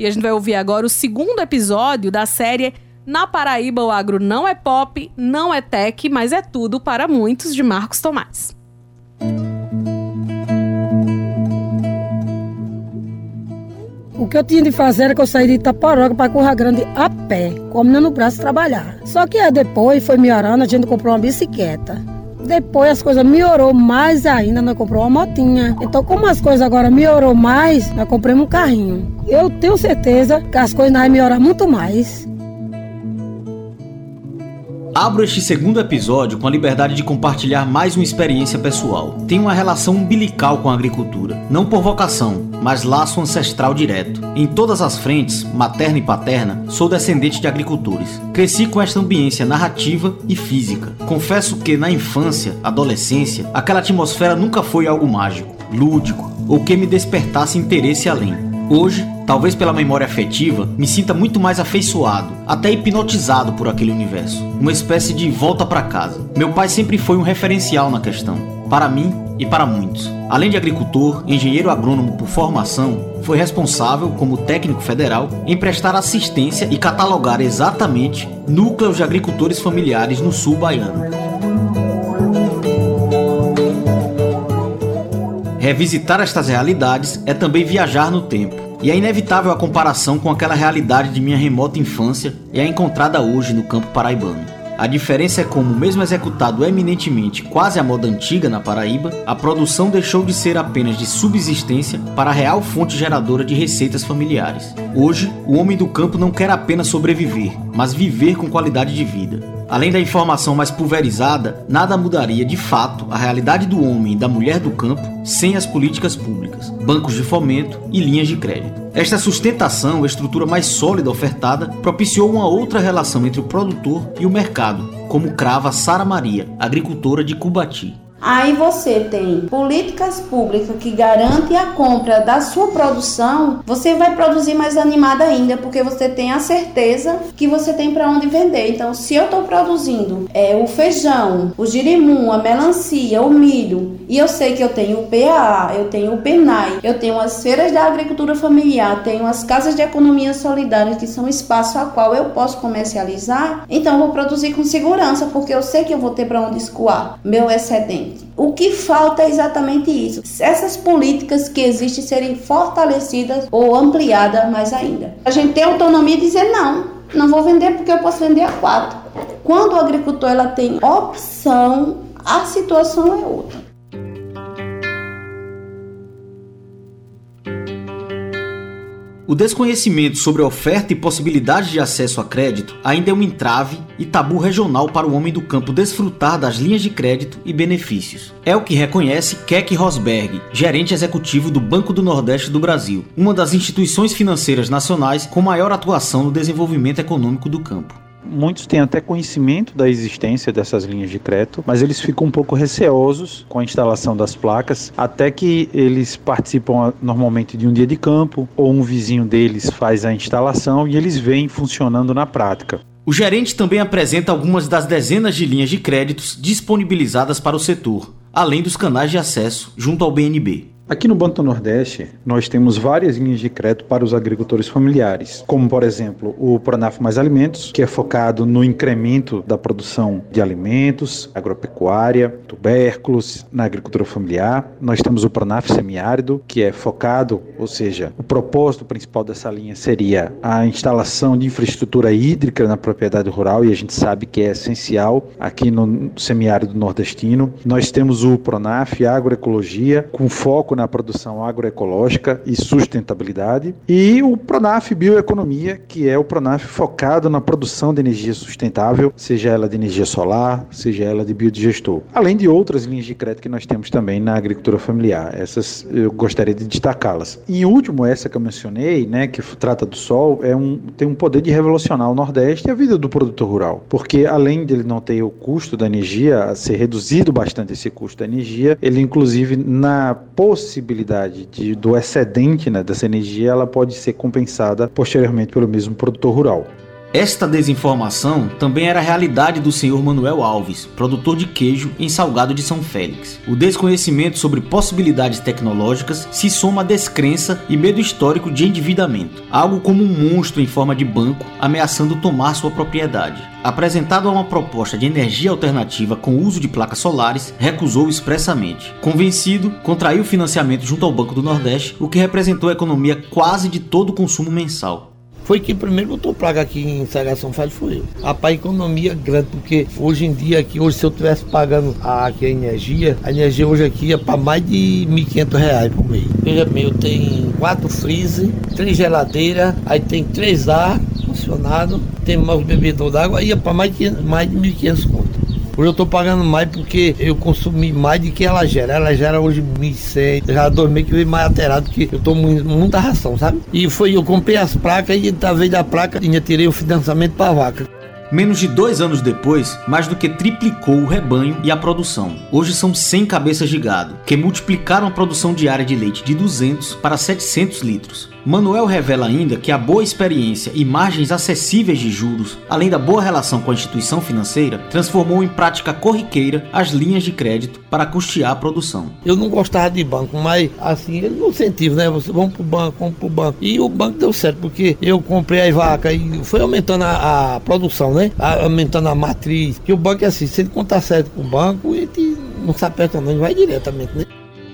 E a gente vai ouvir agora o segundo episódio da série Na Paraíba o Agro não é pop, não é tech, mas é tudo para muitos, de Marcos Tomás. O que eu tinha de fazer era que eu saí de Itaparoca para Curra Grande a pé, caminhando no braço trabalhar. Só que aí depois foi melhorando, a gente comprou uma bicicleta. Depois as coisas melhorou mais ainda, nós compramos uma motinha. Então, como as coisas agora melhorou mais, nós compramos um carrinho. Eu tenho certeza que as coisas vão melhorar muito mais. Abro este segundo episódio com a liberdade de compartilhar mais uma experiência pessoal. Tenho uma relação umbilical com a agricultura, não por vocação, mas laço ancestral direto. Em todas as frentes, materna e paterna, sou descendente de agricultores. Cresci com esta ambiência narrativa e física. Confesso que na infância, adolescência, aquela atmosfera nunca foi algo mágico, lúdico ou que me despertasse interesse além. Hoje, talvez pela memória afetiva, me sinta muito mais afeiçoado, até hipnotizado por aquele universo. Uma espécie de volta para casa. Meu pai sempre foi um referencial na questão, para mim e para muitos. Além de agricultor, engenheiro agrônomo por formação, foi responsável, como técnico federal, em prestar assistência e catalogar exatamente núcleos de agricultores familiares no sul baiano. Revisitar estas realidades é também viajar no tempo. E é inevitável a comparação com aquela realidade de minha remota infância e a encontrada hoje no campo paraibano. A diferença é como, mesmo executado eminentemente quase à moda antiga na Paraíba, a produção deixou de ser apenas de subsistência para a real fonte geradora de receitas familiares. Hoje, o homem do campo não quer apenas sobreviver, mas viver com qualidade de vida. Além da informação mais pulverizada, nada mudaria de fato a realidade do homem e da mulher do campo sem as políticas públicas, bancos de fomento e linhas de crédito. Esta sustentação, a estrutura mais sólida ofertada, propiciou uma outra relação entre o produtor e o mercado, como crava Sara Maria, agricultora de Cubati. Aí você tem políticas públicas que garantem a compra da sua produção, você vai produzir mais animada ainda, porque você tem a certeza que você tem para onde vender. Então, se eu estou produzindo é, o feijão, o girimum, a melancia, o milho, e eu sei que eu tenho o PAA, eu tenho o PENAI, eu tenho as feiras da agricultura familiar, tenho as casas de economia solidária, que são espaço a qual eu posso comercializar, então vou produzir com segurança, porque eu sei que eu vou ter para onde escoar meu excedente. O que falta é exatamente isso. Essas políticas que existem serem fortalecidas ou ampliadas mais ainda. A gente tem autonomia de dizer não, não vou vender porque eu posso vender a quatro. Quando o agricultor ela tem opção, a situação é outra. O desconhecimento sobre a oferta e possibilidade de acesso a crédito ainda é um entrave e tabu regional para o homem do campo desfrutar das linhas de crédito e benefícios. É o que reconhece Keck Rosberg, gerente executivo do Banco do Nordeste do Brasil, uma das instituições financeiras nacionais com maior atuação no desenvolvimento econômico do campo. Muitos têm até conhecimento da existência dessas linhas de crédito, mas eles ficam um pouco receosos com a instalação das placas, até que eles participam normalmente de um dia de campo ou um vizinho deles faz a instalação e eles veem funcionando na prática. O gerente também apresenta algumas das dezenas de linhas de créditos disponibilizadas para o setor, além dos canais de acesso junto ao BNB. Aqui no Banco do Nordeste, nós temos várias linhas de crédito para os agricultores familiares, como por exemplo o Pronaf Mais Alimentos, que é focado no incremento da produção de alimentos, agropecuária, tubérculos, na agricultura familiar. Nós temos o Pronaf Semiárido, que é focado, ou seja, o propósito principal dessa linha seria a instalação de infraestrutura hídrica na propriedade rural e a gente sabe que é essencial aqui no semiárido nordestino. Nós temos o Pronaf Agroecologia, com foco na produção agroecológica e sustentabilidade, e o Pronaf Bioeconomia, que é o Pronaf focado na produção de energia sustentável, seja ela de energia solar, seja ela de biodigestor. Além de outras linhas de crédito que nós temos também na agricultura familiar. Essas eu gostaria de destacá-las. E último, essa que eu mencionei, né, que trata do sol, é um, tem um poder de revolucionar o Nordeste e a vida do produtor rural. Porque além de ele não ter o custo da energia, ser reduzido bastante esse custo da energia, ele inclusive na possibilidade possibilidade de, do excedente né, dessa energia ela pode ser compensada posteriormente pelo mesmo produtor rural. Esta desinformação também era a realidade do senhor Manuel Alves, produtor de queijo em Salgado de São Félix. O desconhecimento sobre possibilidades tecnológicas se soma à descrença e medo histórico de endividamento, algo como um monstro em forma de banco ameaçando tomar sua propriedade. Apresentado a uma proposta de energia alternativa com uso de placas solares, recusou expressamente. Convencido, contraiu financiamento junto ao Banco do Nordeste, o que representou a economia quase de todo o consumo mensal foi que primeiro botou placa aqui em Sagação Falho foi eu. Rapaz, economia grande, porque hoje em dia aqui, hoje se eu tivesse pagando a, aqui a energia, a energia hoje aqui é para mais de R$ 1.500 por mês. Veja bem, eu tenho quatro freezer, três geladeiras, aí tem três ar funcionado, tem mais bebedor d'água, é para mais de, mais de 1.500 conto. Hoje eu tô pagando mais porque eu consumi mais do que ela gera. Ela gera hoje 1.100, já meses que veio mais alterado, porque eu muito, muita ração, sabe? E foi, eu comprei as placas e talvez da placa ainda tirei o financiamento pra vaca. Menos de dois anos depois, mais do que triplicou o rebanho e a produção. Hoje são 100 cabeças de gado, que multiplicaram a produção diária de leite de 200 para 700 litros. Manuel revela ainda que a boa experiência e margens acessíveis de juros, além da boa relação com a instituição financeira, transformou em prática corriqueira as linhas de crédito para custear a produção. Eu não gostava de banco, mas assim, ele não né? Você vamos pro banco, vamos pro banco. E o banco deu certo, porque eu comprei as vacas e foi aumentando a, a produção, né? A, aumentando a matriz. Que o banco é assim, se ele contar certo com o banco, ele não se aperta não, ele vai diretamente, né?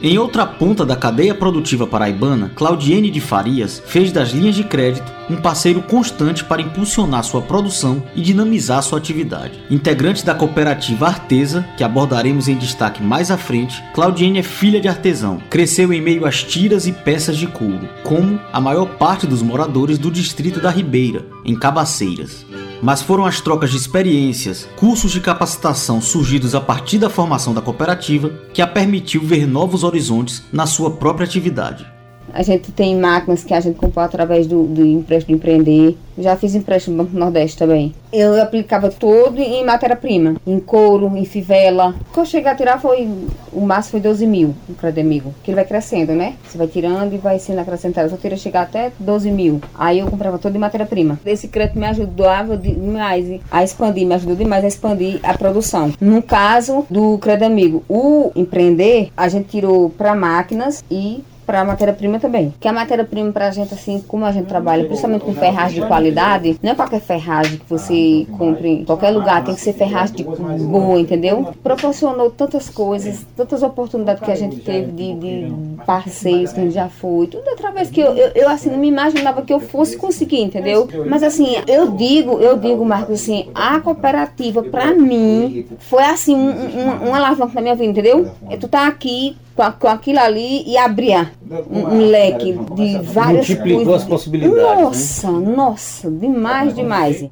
Em outra ponta da cadeia produtiva paraibana, Claudiene de Farias fez das linhas de crédito um parceiro constante para impulsionar sua produção e dinamizar sua atividade. Integrante da cooperativa Artesa, que abordaremos em destaque mais à frente, Claudiene é filha de artesão. Cresceu em meio às tiras e peças de couro, como a maior parte dos moradores do distrito da Ribeira, em Cabaceiras mas foram as trocas de experiências, cursos de capacitação surgidos a partir da formação da cooperativa que a permitiu ver novos horizontes na sua própria atividade. A gente tem máquinas que a gente comprou através do, do empréstimo de empreender. Já fiz empréstimo no Banco Nordeste também. Eu aplicava tudo em matéria-prima, em couro, em fivela. O que eu cheguei a tirar foi, o máximo foi 12 mil no crédito amigo. Que ele vai crescendo, né? Você vai tirando e vai sendo acrescentado. Eu só teria chegar até 12 mil. Aí eu comprava tudo em matéria-prima. Esse crédito me ajudava demais a expandir, me ajudou demais a expandir a produção. No caso do crédito amigo, o empreender, a gente tirou para máquinas e para a matéria-prima também. Que a matéria-prima para a gente, assim, como a gente trabalha, principalmente com ferragem de qualidade, não é qualquer ferragem que você compre em qualquer lugar, tem que ser ferragem de boa, entendeu? Proporcionou tantas coisas, tantas oportunidades que a gente teve de, de parceiros que a gente já foi, tudo através que eu, eu, eu, assim, não me imaginava que eu fosse conseguir, entendeu? Mas assim, eu digo, eu digo, Marcos, assim, a cooperativa para mim foi assim, um, um, um alavanca na minha vida, entendeu? Tu tá aqui com, com aquilo ali e abria um, um leque de várias Multiplicou coisas. as possibilidades. Nossa, né? nossa, demais, demais.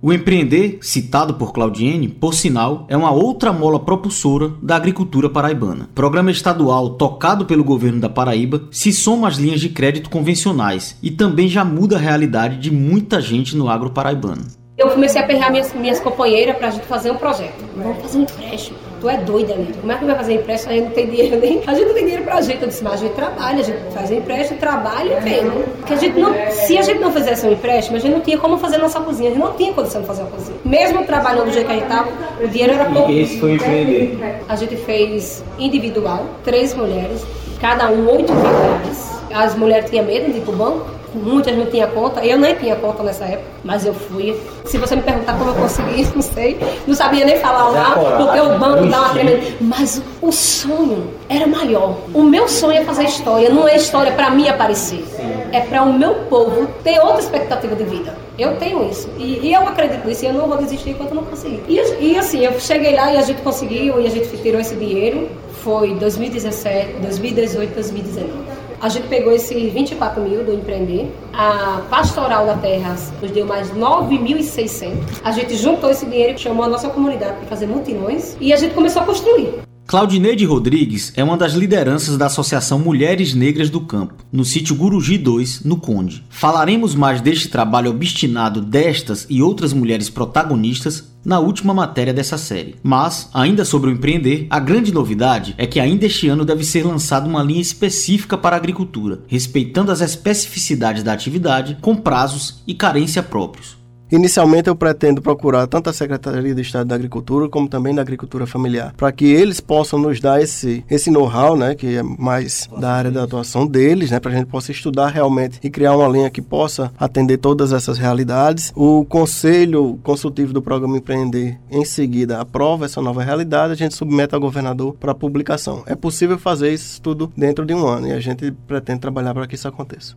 O empreender, citado por Claudiene, por sinal, é uma outra mola propulsora da agricultura paraibana. Programa estadual tocado pelo governo da Paraíba se soma às linhas de crédito convencionais e também já muda a realidade de muita gente no agro paraibano. Eu comecei a aperrear minhas, minhas companheiras para a gente fazer um projeto. Vamos fazer um empréstimo tu é doida, Lívia. Como é que vai fazer empréstimo? A gente não tem dinheiro nem. A gente não tem dinheiro pra gente. Eu disse, mas a gente trabalha, a gente faz empréstimo, trabalha e vem. Porque a gente não. Se a gente não fizesse um empréstimo, a gente não tinha como fazer nossa cozinha. A gente não tinha condição de fazer a cozinha. Mesmo trabalhando do jeito que a gente tava, o dinheiro era pouco. E esse foi empreender? A gente fez individual, três mulheres, cada um oito mil reais. As mulheres tinham medo de ir pro banco muitas não tinham conta, eu nem tinha conta nessa época, mas eu fui. Se você me perguntar como eu consegui, não sei, não sabia nem falar lá, porque o banco dá uma tremenda. Mas o sonho era maior. O meu sonho é fazer história, não é história para mim aparecer, é para o meu povo ter outra expectativa de vida. Eu tenho isso. E, e, eu acredito nisso e eu não vou desistir enquanto eu não conseguir. E, e, assim, eu cheguei lá e a gente conseguiu e a gente tirou esse dinheiro. Foi 2017, 2018, 2019. A gente pegou esses 24 mil do empreender. A Pastoral da Terra nos deu mais 9.600. A gente juntou esse dinheiro, chamou a nossa comunidade para fazer mutirões e a gente começou a construir. Claudineide Rodrigues é uma das lideranças da Associação Mulheres Negras do Campo, no sítio Guruji 2, no Conde. Falaremos mais deste trabalho obstinado destas e outras mulheres protagonistas na última matéria dessa série. Mas, ainda sobre o empreender, a grande novidade é que ainda este ano deve ser lançada uma linha específica para a agricultura, respeitando as especificidades da atividade, com prazos e carência próprios. Inicialmente eu pretendo procurar tanto a Secretaria de Estado da Agricultura como também da Agricultura Familiar, para que eles possam nos dar esse, esse know-how, né, que é mais da área da atuação deles, né, para a gente possa estudar realmente e criar uma linha que possa atender todas essas realidades. O Conselho Consultivo do Programa Empreender, em seguida, aprova essa nova realidade, a gente submete ao governador para publicação. É possível fazer isso tudo dentro de um ano e a gente pretende trabalhar para que isso aconteça.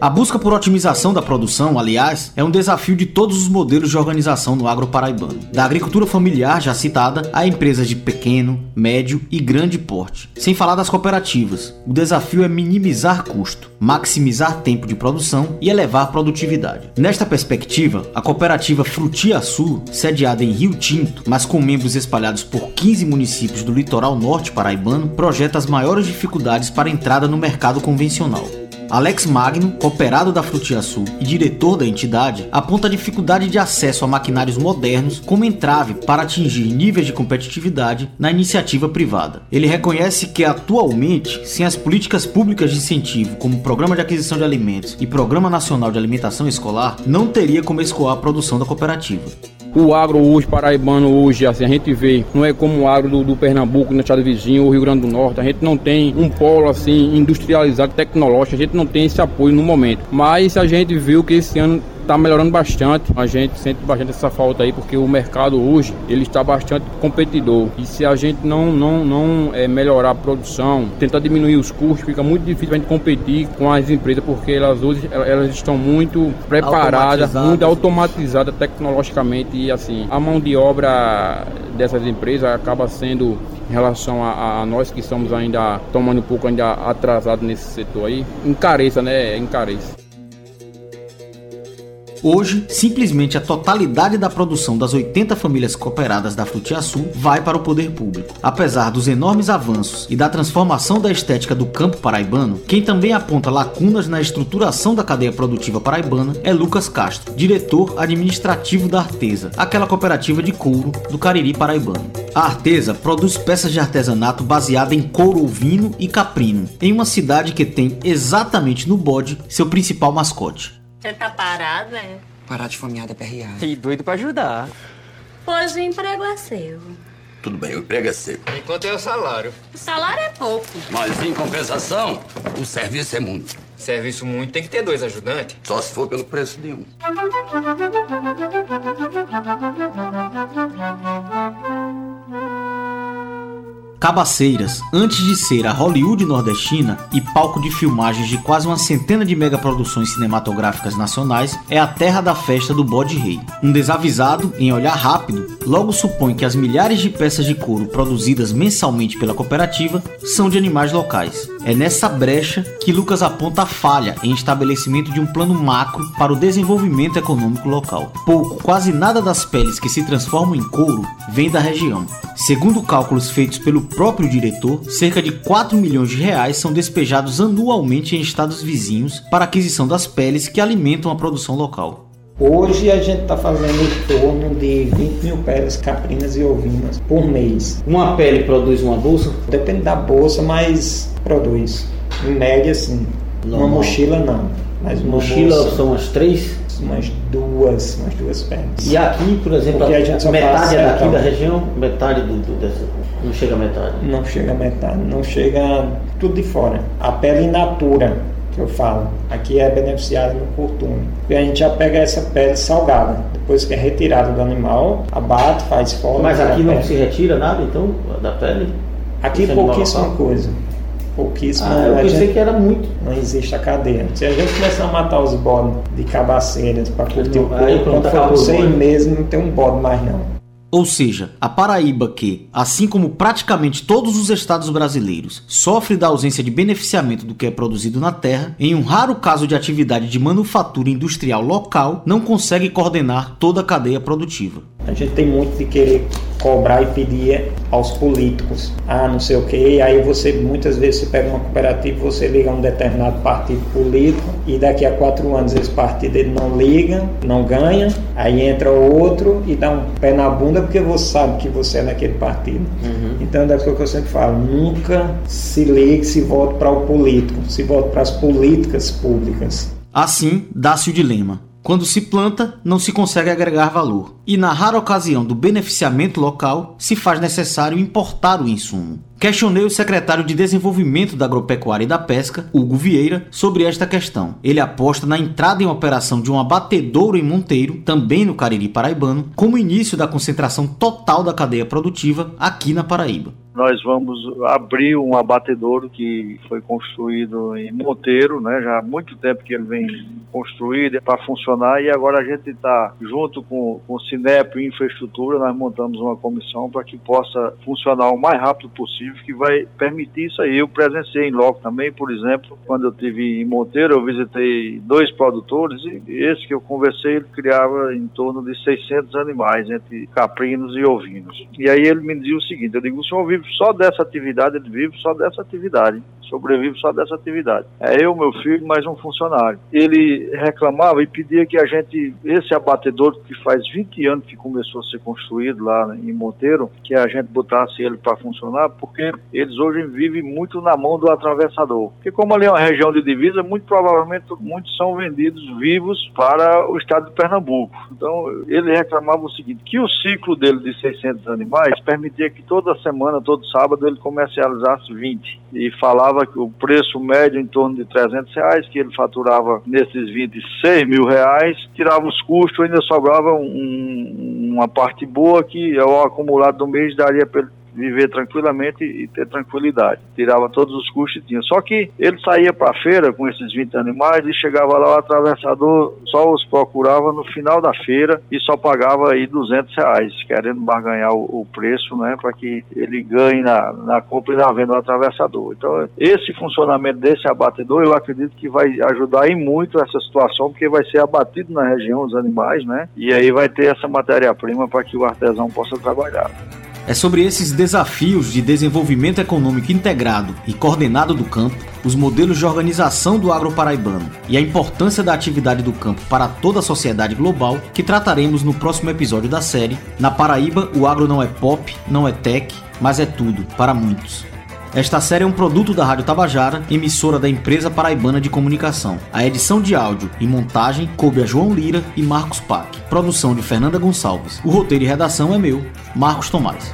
A busca por otimização da produção, aliás, é um desafio de todos os modelos de organização no agro paraibano. Da agricultura familiar já citada a empresas de pequeno, médio e grande porte. Sem falar das cooperativas. O desafio é minimizar custo, maximizar tempo de produção e elevar produtividade. Nesta perspectiva, a cooperativa Frutia Sul, sediada em Rio Tinto, mas com membros espalhados por 15 municípios do litoral norte paraibano, projeta as maiores dificuldades para a entrada no mercado convencional. Alex Magno, cooperado da Frutia Sul e diretor da entidade, aponta a dificuldade de acesso a maquinários modernos como entrave para atingir níveis de competitividade na iniciativa privada. Ele reconhece que atualmente, sem as políticas públicas de incentivo, como o Programa de Aquisição de Alimentos e Programa Nacional de Alimentação Escolar, não teria como escoar a produção da cooperativa. O agro hoje, paraibano hoje, assim, a gente vê, não é como o agro do, do Pernambuco, no estado vizinho, o Rio Grande do Norte. A gente não tem um polo assim industrializado, tecnológico, a gente não tem esse apoio no momento. Mas a gente viu que esse ano está melhorando bastante. A gente sente bastante essa falta aí, porque o mercado hoje ele está bastante competidor. E se a gente não, não, não é, melhorar a produção, tentar diminuir os custos, fica muito difícil a gente competir com as empresas, porque elas hoje elas estão muito preparadas, muito automatizadas tecnologicamente e assim a mão de obra dessas empresas acaba sendo em relação a, a, nós que estamos ainda tomando um pouco ainda atrasado nesse setor aí, encareça, né? Encareça. Hoje, simplesmente a totalidade da produção das 80 famílias cooperadas da Frutiaçu vai para o poder público. Apesar dos enormes avanços e da transformação da estética do campo paraibano, quem também aponta lacunas na estruturação da cadeia produtiva paraibana é Lucas Castro, diretor administrativo da Artesa, aquela cooperativa de couro do Cariri paraibano. A Artesa produz peças de artesanato baseada em couro ovino e caprino, em uma cidade que tem exatamente no bode seu principal mascote. Você tá parado, é? Parar de fomeada PRA. E doido pra ajudar. Pois o emprego é seu. Tudo bem, o emprego é seu. Enquanto é o salário. O salário é pouco. Mas em compensação, o serviço é muito. Serviço muito tem que ter dois ajudantes. Só se for pelo preço de um. Cabaceiras, antes de ser a Hollywood nordestina e palco de filmagens de quase uma centena de megaproduções cinematográficas nacionais, é a terra da festa do bode rei. Um desavisado, em olhar rápido, logo supõe que as milhares de peças de couro produzidas mensalmente pela cooperativa são de animais locais. É nessa brecha que Lucas aponta a falha em estabelecimento de um plano macro para o desenvolvimento econômico local. Pouco, quase nada das peles que se transformam em couro vem da região. Segundo cálculos feitos pelo próprio diretor, cerca de 4 milhões de reais são despejados anualmente em estados vizinhos para aquisição das peles que alimentam a produção local. Hoje a gente está fazendo em torno de 20 mil peles caprinas e ovinas por mês. Uma pele produz uma bolsa? Depende da bolsa, mas produz. Em média, sim. Uma mochila não. Mas uma mochila bolsa, são as três? Umas duas, umas duas peles. E aqui, por exemplo, a só metade é daqui então, da região? Metade do, do, dessa. Não chega a metade? Não chega a metade, não chega tudo de fora. A pele in natura, que eu falo, aqui é beneficiada no curtume. E a gente já pega essa pele salgada, depois que é retirada do animal, abate, faz fora. Mas aqui não se retira nada, então, da pele? Aqui pouquíssima coisa. Pouquíssima. Ah, eu pensei gente- que era muito. Não existe a cadeia. Se a gente começar a matar os bodes de cabaceiras para curtir o pronto, quando for seis meses não tem um bode mais não. Ou seja, a Paraíba que, assim como praticamente todos os estados brasileiros, sofre da ausência de beneficiamento do que é produzido na terra, em um raro caso de atividade de manufatura industrial local, não consegue coordenar toda a cadeia produtiva. A gente tem muito de querer cobrar e pedir aos políticos. Ah, não sei o que. Aí você, muitas vezes, você pega uma cooperativa, você liga a um determinado partido político e daqui a quatro anos esse partido ele não liga, não ganha. Aí entra outro e dá um pé na bunda porque você sabe que você é daquele partido. Então, é daquilo que eu sempre falo, nunca se ligue, se vote para o político, se vote para as políticas públicas. Assim, dá-se o dilema. Quando se planta, não se consegue agregar valor. E na rara ocasião do beneficiamento local, se faz necessário importar o insumo. Questionei o secretário de Desenvolvimento da Agropecuária e da Pesca, Hugo Vieira, sobre esta questão. Ele aposta na entrada em operação de um abatedouro em Monteiro, também no Cariri Paraibano, como início da concentração total da cadeia produtiva aqui na Paraíba nós vamos abrir um abatedouro que foi construído em Monteiro, né? Já há muito tempo que ele vem construído para funcionar e agora a gente está junto com, com o Cinep Infraestrutura, nós montamos uma comissão para que possa funcionar o mais rápido possível, que vai permitir isso aí. Eu presenciei em loco também, por exemplo, quando eu tive em Monteiro, eu visitei dois produtores e esse que eu conversei, ele criava em torno de 600 animais, entre caprinos e ovinos. E aí ele me dizia o seguinte, eu digo, o senhor vive só dessa atividade, ele vive só dessa atividade, sobrevive só dessa atividade. É eu, meu filho, mais um funcionário. Ele reclamava e pedia que a gente, esse abatedor que faz 20 anos que começou a ser construído lá em Monteiro, que a gente botasse ele para funcionar, porque eles hoje vivem muito na mão do atravessador. Porque como ali é uma região de divisa, muito provavelmente muitos são vendidos vivos para o estado de Pernambuco. Então ele reclamava o seguinte, que o ciclo dele de 600 animais permitia que toda semana, todo sábado ele comercializasse 20 e falava que o preço médio em torno de 300 reais, que ele faturava nesses 26 mil reais, tirava os custos, ainda sobrava um, uma parte boa que ao acumulado do mês daria para ele viver tranquilamente e ter tranquilidade. Tirava todos os custos que tinha. Só que ele saía para a feira com esses 20 animais e chegava lá, o atravessador só os procurava no final da feira e só pagava aí 200 reais, querendo barganhar o, o preço, né, para que ele ganhe na, na compra e na venda do atravessador. Então, esse funcionamento desse abatedor, eu acredito que vai ajudar em muito essa situação, porque vai ser abatido na região os animais, né, e aí vai ter essa matéria-prima para que o artesão possa trabalhar. É sobre esses desafios de desenvolvimento econômico integrado e coordenado do campo, os modelos de organização do agro paraibano e a importância da atividade do campo para toda a sociedade global que trataremos no próximo episódio da série. Na Paraíba, o agro não é pop, não é tech, mas é tudo para muitos. Esta série é um produto da Rádio Tabajara, emissora da empresa paraibana de comunicação. A edição de áudio e montagem coube a João Lira e Marcos Pac. Produção de Fernanda Gonçalves. O roteiro e redação é meu, Marcos Tomás.